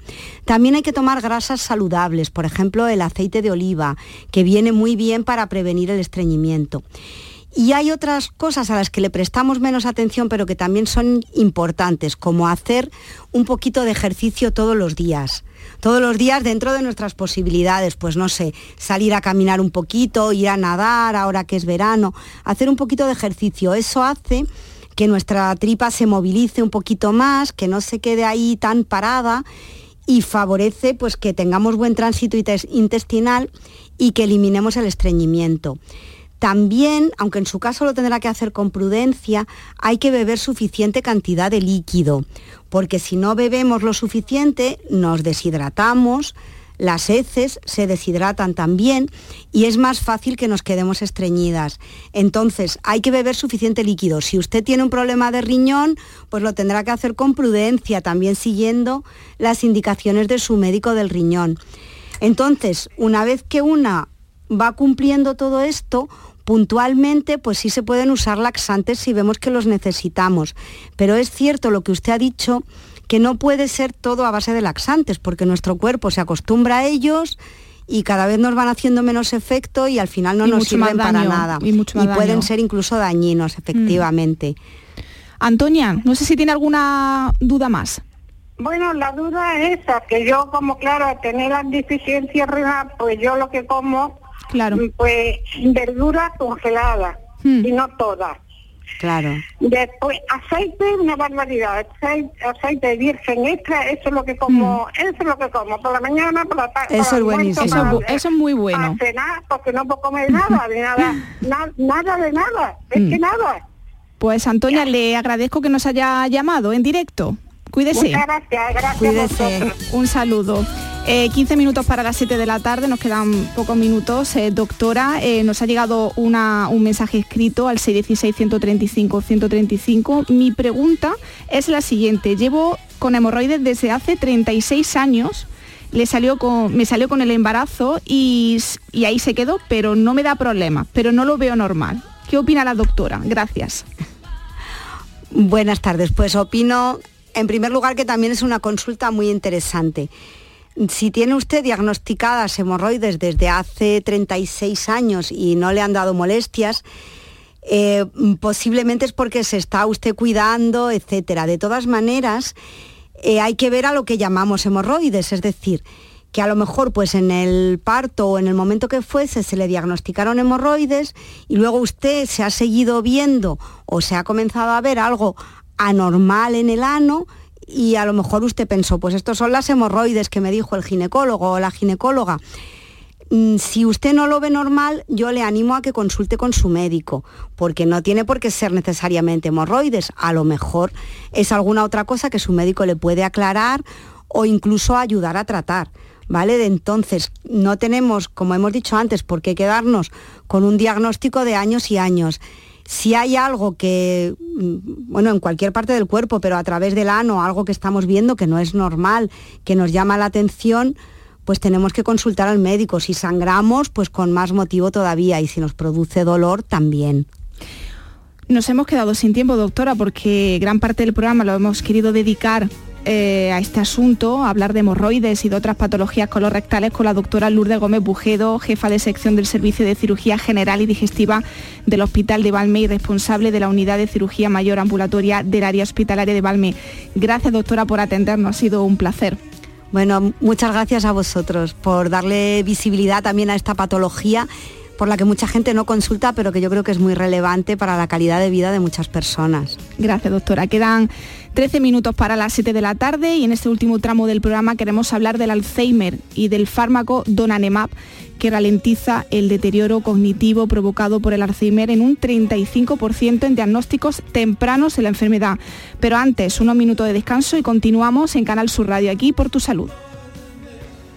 También hay que tomar grasas saludables, por ejemplo el aceite de oliva, que viene muy bien para prevenir el estreñimiento. Y hay otras cosas a las que le prestamos menos atención, pero que también son importantes, como hacer un poquito de ejercicio todos los días. Todos los días dentro de nuestras posibilidades, pues no sé, salir a caminar un poquito, ir a nadar ahora que es verano, hacer un poquito de ejercicio. Eso hace que nuestra tripa se movilice un poquito más, que no se quede ahí tan parada y favorece pues que tengamos buen tránsito intestinal y que eliminemos el estreñimiento. También, aunque en su caso lo tendrá que hacer con prudencia, hay que beber suficiente cantidad de líquido, porque si no bebemos lo suficiente, nos deshidratamos, las heces se deshidratan también y es más fácil que nos quedemos estreñidas. Entonces, hay que beber suficiente líquido. Si usted tiene un problema de riñón, pues lo tendrá que hacer con prudencia, también siguiendo las indicaciones de su médico del riñón. Entonces, una vez que una va cumpliendo todo esto, puntualmente pues sí se pueden usar laxantes si vemos que los necesitamos. Pero es cierto lo que usted ha dicho, que no puede ser todo a base de laxantes, porque nuestro cuerpo se acostumbra a ellos y cada vez nos van haciendo menos efecto y al final no nos sirven para nada. Y, pueden ser incluso dañinos, mm. efectivamente. Antonia, no sé si tiene alguna duda más. Bueno, la duda es esa, que yo como claro, tener las deficiencias renal, pues yo lo que como Claro. Mm, pues verduras congeladas hmm. y no todas. Claro. Después, aceite, una barbaridad. Aceite, virgen extra, eso es lo que como, hmm. eso es lo que como, por la mañana, por la tarde. Eso es buenísimo. Eso, es muy bueno. Para cenar, porque no puedo comer nada, de nada, (laughs) nada de nada, es que hmm. nada. Pues Antonia, le agradezco que nos haya llamado en directo. Cuídese. Muchas gracias, gracias. Cuídese. Un saludo. 15 eh, minutos para las 7 de la tarde, nos quedan pocos minutos. Eh, doctora, eh, nos ha llegado un mensaje escrito al 616-135-135. Mi pregunta es la siguiente. Llevo con hemorroides desde hace 36 años. Le salió con, me salió con el embarazo y, y ahí se quedó, pero no me da problema, pero no lo veo normal. ¿Qué opina la doctora? Gracias. Buenas tardes. Pues opino, en primer lugar, que también es una consulta muy interesante si tiene usted diagnosticadas hemorroides desde hace 36 años y no le han dado molestias, eh, posiblemente es porque se está usted cuidando, etcétera. De todas maneras, eh, hay que ver a lo que llamamos hemorroides, es decir, que a lo mejor pues en el parto o en el momento que fuese se le diagnosticaron hemorroides y luego usted se ha seguido viendo o se ha comenzado a ver algo anormal en el ano y a lo mejor usted pensó, pues estos son las hemorroides que me dijo el ginecólogo o la ginecóloga. Mm, si usted no lo ve normal, yo le animo a que consulte con su médico, porque no tiene por qué ser necesariamente hemorroides. A lo mejor es alguna otra cosa que su médico le puede aclarar o incluso ayudar a tratar. ¿Vale? De entonces, no tenemos, como hemos dicho antes, por qué quedarnos con un diagnóstico de años y años si hay algo que, mm, bueno, en cualquier parte del cuerpo, pero a través del ano, algo que estamos viendo que no es normal, que nos llama la atención, pues tenemos que consultar al médico. Si sangramos, pues con más motivo todavía y si nos produce dolor, también. Nos hemos quedado sin tiempo, doctora, porque gran parte del programa lo hemos querido dedicar eh, a este asunto, hablar de hemorroides y de otras patologías colorectales con la doctora Lourdes Gómez Bujedo, jefa de sección del Servicio de Cirugía General y Digestiva del Hospital de Valme y responsable de la Unidad de Cirugía Mayor Ambulatoria del Área Hospitalaria de Valme. Gracias, doctora, por atendernos. Ha sido un placer. Bueno, muchas gracias a vosotros por darle visibilidad también a esta patología por la que mucha gente no consulta, pero que yo creo que es muy relevante para la calidad de vida de muchas personas. Gracias, doctora. Quedan 13 minutos para las 7 de la tarde y en este último tramo del programa queremos hablar del Alzheimer y del fármaco Donanemab que ralentiza el deterioro cognitivo provocado por el Alzheimer en un 35% en diagnósticos tempranos en la enfermedad. Pero antes, unos minutos de descanso y continuamos en Canal Sur Radio aquí por tu salud.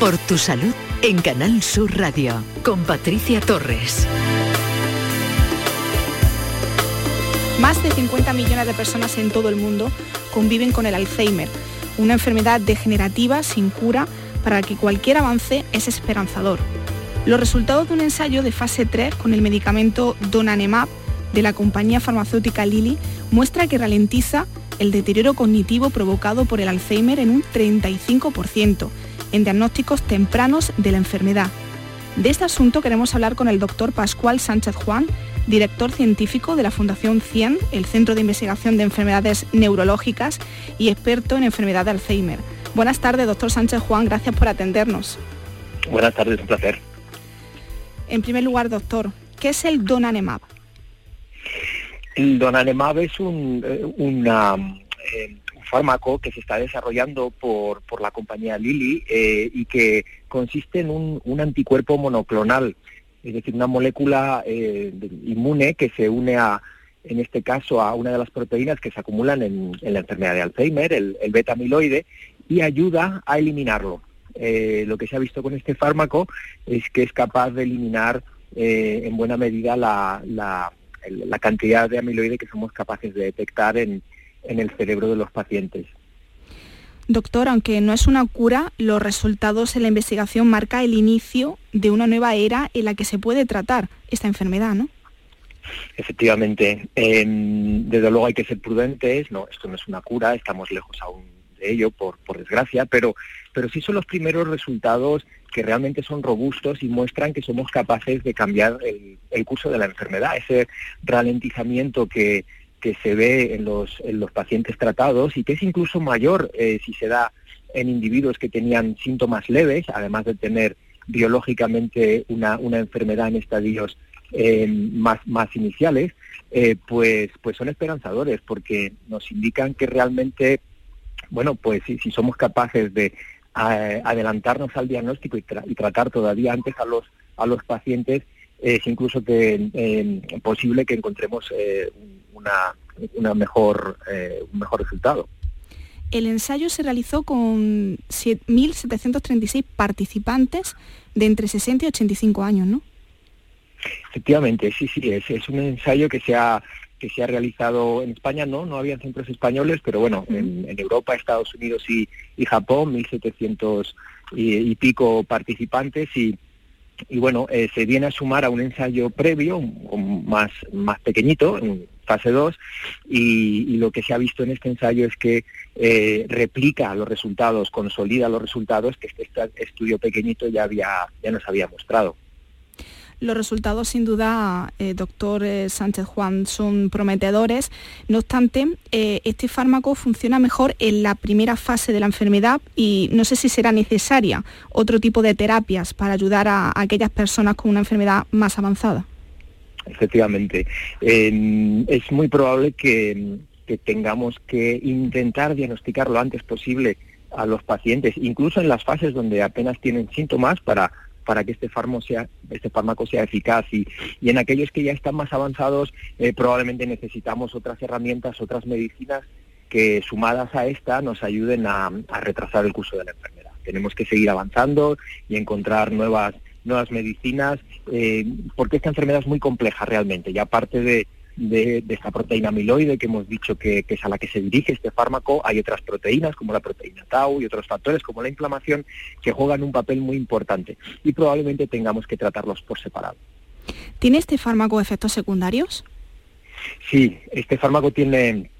Por tu salud en Canal Sur Radio con Patricia Torres. Más de 50 millones de personas en todo el mundo conviven con el Alzheimer, una enfermedad degenerativa sin cura para la que cualquier avance es esperanzador. Los resultados de un ensayo de fase 3 con el medicamento Donanemab de la compañía farmacéutica Lilly muestra que ralentiza el deterioro cognitivo provocado por el Alzheimer en un 35% en diagnósticos tempranos de la enfermedad. De este asunto queremos hablar con el doctor Pascual Sánchez Juan, director científico de la Fundación CIEN, el Centro de Investigación de Enfermedades Neurológicas y experto en enfermedad de Alzheimer. Buenas tardes, doctor Sánchez Juan, gracias por atendernos. Buenas tardes, un placer. En primer lugar, doctor, ¿qué es el Donanemab? El Donanemab es un, eh, una, eh, fármaco que se está desarrollando por, por la compañía Lilly eh, y que consiste en un, anticuerpo monoclonal, es decir, una molécula eh, inmune que se une a, en este caso, a una de las proteínas que se acumulan en, en la enfermedad de Alzheimer, el, el beta amiloide, y ayuda a eliminarlo. Eh, lo que se ha visto con este fármaco es que es capaz de eliminar en buena medida la, la, la cantidad de amiloide que somos capaces de detectar en, en el cerebro de los pacientes. Doctor, aunque no es una cura, los resultados en la investigación marca el inicio de una nueva era en la que se puede tratar esta enfermedad, ¿no? Efectivamente. Eh, desde luego hay que ser prudentes, no, esto no es una cura, estamos lejos aún de ello, por, por desgracia, pero, pero sí son los primeros resultados que realmente son robustos y muestran que somos capaces de cambiar el, el curso de la enfermedad, ese ralentizamiento que, que se ve en los, en los pacientes tratados y que es incluso mayor eh, si se da en individuos que tenían síntomas leves, además de tener biológicamente una, una enfermedad en estadios eh, más, más iniciales, eh, pues, pues son esperanzadores porque nos indican que realmente, bueno, pues si, si somos capaces de adelantarnos al diagnóstico y, tra y, tratar todavía antes a los, a los pacientes, es incluso que, posible que encontremos una, una mejor, eh, un mejor resultado. El ensayo se realizó con 1.736 participantes de entre 60 y 85 años, ¿no? Efectivamente, sí, sí, es, es un ensayo que se ha que se ha realizado en España, no, no había centros españoles, pero bueno, uh -huh. en, en, Europa, Estados Unidos y, y Japón, 1.700 y, y, pico participantes y, y bueno, eh, se viene a sumar a un ensayo previo, más, más pequeñito, en fase 2, y, lo que se ha visto en este ensayo es que eh, replica los resultados, consolida los resultados que este estudio pequeñito ya, había, ya nos había mostrado. Los resultados, sin duda, eh, doctor eh, Sánchez Juan, son prometedores. No obstante, este fármaco funciona mejor en la primera fase de la enfermedad y no sé si será necesaria otro tipo de terapias para ayudar a aquellas personas con una enfermedad más avanzada. Efectivamente. Es muy probable que, que tengamos que intentar diagnosticar lo antes posible a los pacientes, incluso en las fases donde apenas tienen síntomas, para para que este fármaco sea, este fármaco sea eficaz y, y en aquellos que ya están más avanzados eh, probablemente necesitamos otras herramientas, otras medicinas que sumadas a esta nos ayuden a, retrasar el curso de la enfermedad. Tenemos que seguir avanzando y encontrar nuevas, nuevas medicinas, eh, porque esta enfermedad es muy compleja realmente, y aparte de, de, esta proteína amiloide que hemos dicho que, es a la que se dirige este fármaco, hay otras proteínas como la proteína tau y otros factores como la inflamación que juegan un papel muy importante y probablemente tengamos que tratarlos por separado. ¿Tiene este fármaco efectos secundarios? Sí, este fármaco tiene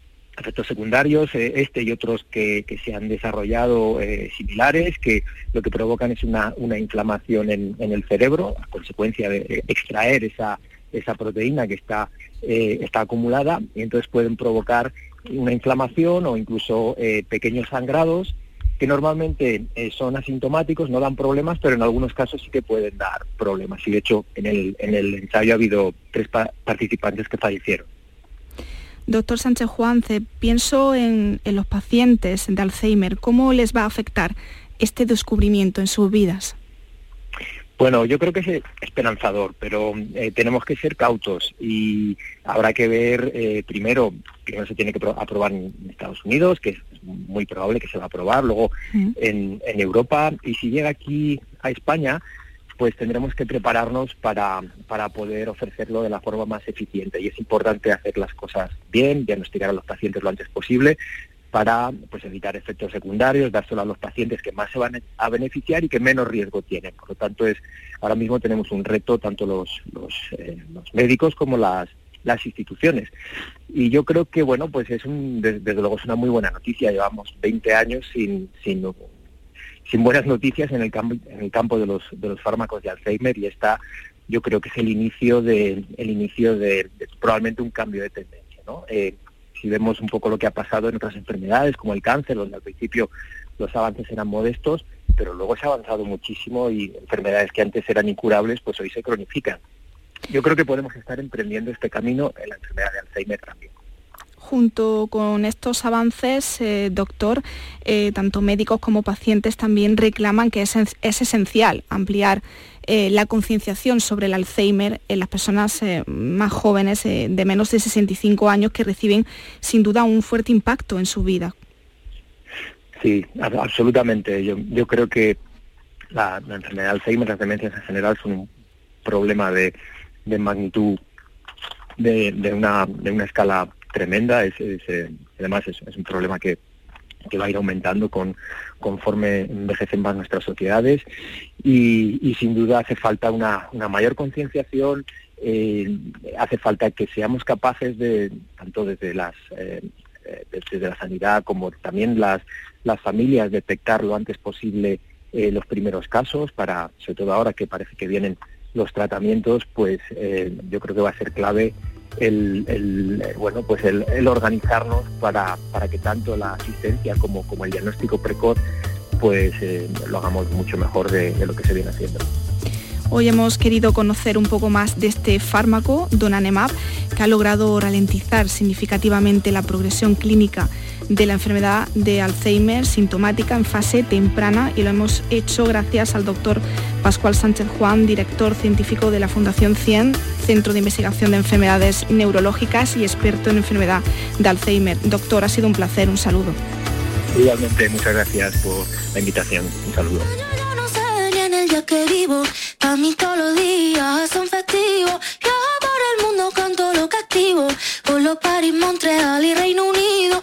efectos secundarios, eh, este y otros que, se han desarrollado eh, similares, que lo que provocan es una, inflamación en, el cerebro a consecuencia de extraer esa, esa proteína que está, eh, está acumulada y entonces pueden provocar una inflamación o incluso pequeños sangrados que normalmente son asintomáticos, no dan problemas, pero en algunos casos sí que pueden dar problemas. Y de hecho, en el, en el ensayo ha habido tres participantes que fallecieron. Doctor Sánchez Juance, pienso en, los pacientes de Alzheimer. ¿Cómo les va a afectar este descubrimiento en sus vidas? Bueno, yo creo que es esperanzador, pero eh, tenemos que ser cautos y habrá que ver eh, primero, primero se tiene que aprobar en Estados Unidos, que es muy probable que se va a aprobar, luego en, en Europa y si llega aquí a España, pues tendremos que prepararnos para, para poder ofrecerlo de la forma más eficiente. Y es importante hacer las cosas bien, diagnosticar a los pacientes lo antes posible para pues, evitar efectos secundarios, dárselo a los pacientes que más se van a beneficiar y que menos riesgo tienen. Por lo tanto, es ahora mismo tenemos un reto tanto los, los, eh, médicos como las, las instituciones. Y yo creo que, bueno, pues es un, desde, luego es una muy buena noticia. Llevamos 20 años sin, sin sin buenas noticias en el campo, de, los, fármacos de Alzheimer y esta yo creo que es el inicio de, inicio de, probablemente un cambio de tendencia. Eh, si vemos un poco lo que ha pasado en otras enfermedades como el cáncer, donde al principio los avances eran modestos, pero luego se ha avanzado muchísimo y enfermedades que antes eran incurables, pues hoy se cronifican. Yo creo que podemos estar emprendiendo este camino en la enfermedad de Alzheimer también junto con estos avances, eh, doctor, eh, tanto médicos como pacientes también reclaman que es, esencial ampliar eh, la concienciación sobre el Alzheimer en las personas más jóvenes de menos de 65 años que reciben sin duda un fuerte impacto en su vida. Sí, absolutamente. Yo, creo que la, enfermedad de Alzheimer, las demencias en general son un problema de, magnitud de, una, de una escala tremenda, es, eh, además es, un problema que, va a ir aumentando con, conforme envejecen más nuestras sociedades y, sin duda hace falta una, mayor concienciación, eh, hace falta que seamos capaces de, tanto desde las eh, desde la sanidad como también las, las familias, detectar lo antes posible los primeros casos para, sobre todo ahora que parece que vienen los tratamientos, pues yo creo que va a ser clave el, eh, bueno pues el, organizarnos para, para, que tanto la asistencia como, como el diagnóstico precoz pues eh, lo hagamos mucho mejor de, lo que se viene haciendo. Hoy hemos querido conocer un poco más de este fármaco, Donanemab, que ha logrado ralentizar significativamente la progresión clínica de la enfermedad de Alzheimer sintomática en fase temprana y lo hemos hecho gracias al doctor Pascual Sánchez Juan, director científico de la Fundación CIEN, Centro de Investigación de Enfermedades Neurológicas y experto en enfermedad de Alzheimer. Doctor, ha sido un placer, un saludo. Igualmente, muchas gracias por la invitación. Un saludo. que vivo, a mí todos los días son festivos. Yo por el mundo canto lo que activo, por los París, Montreal y Reino Unido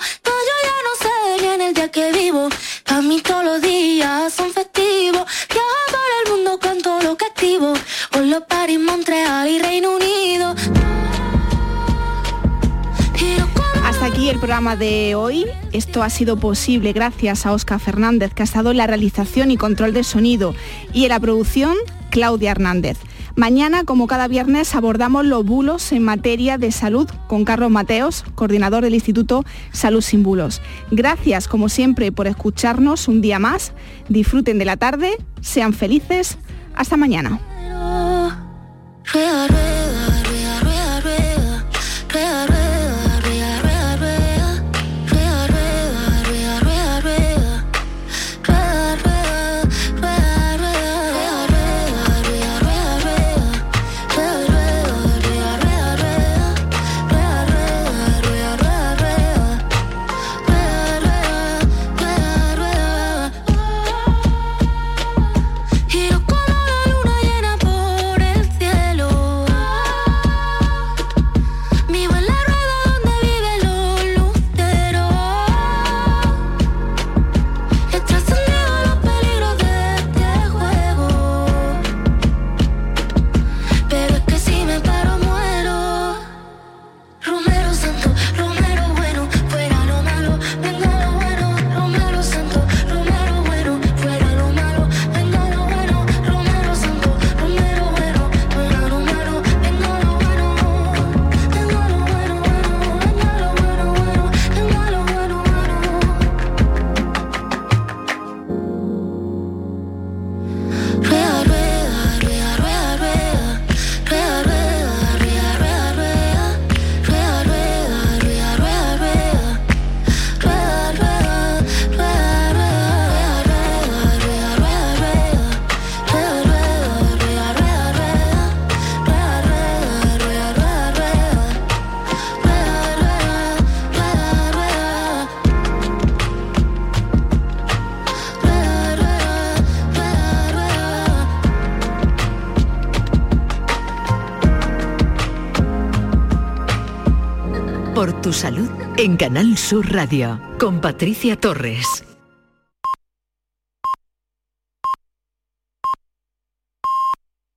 que vivo. A mí todos los días son festivos. Ya por el mundo canto lo que activo. Hoy París, Montreal y Reino Unido. Hasta aquí el programa de hoy. Esto ha sido posible gracias a Oscar Fernández, que ha estado en la realización y control de sonido, y en la producción, Claudia Hernández. Mañana, como cada viernes, abordamos los bulos en materia de salud con Carlos Mateos, coordinador del Instituto Salud sin Bulos. Gracias, como siempre, por escucharnos un día más. Disfruten de la tarde, sean felices. Hasta mañana. Tu salud en Canal Sur Radio con Patricia Torres.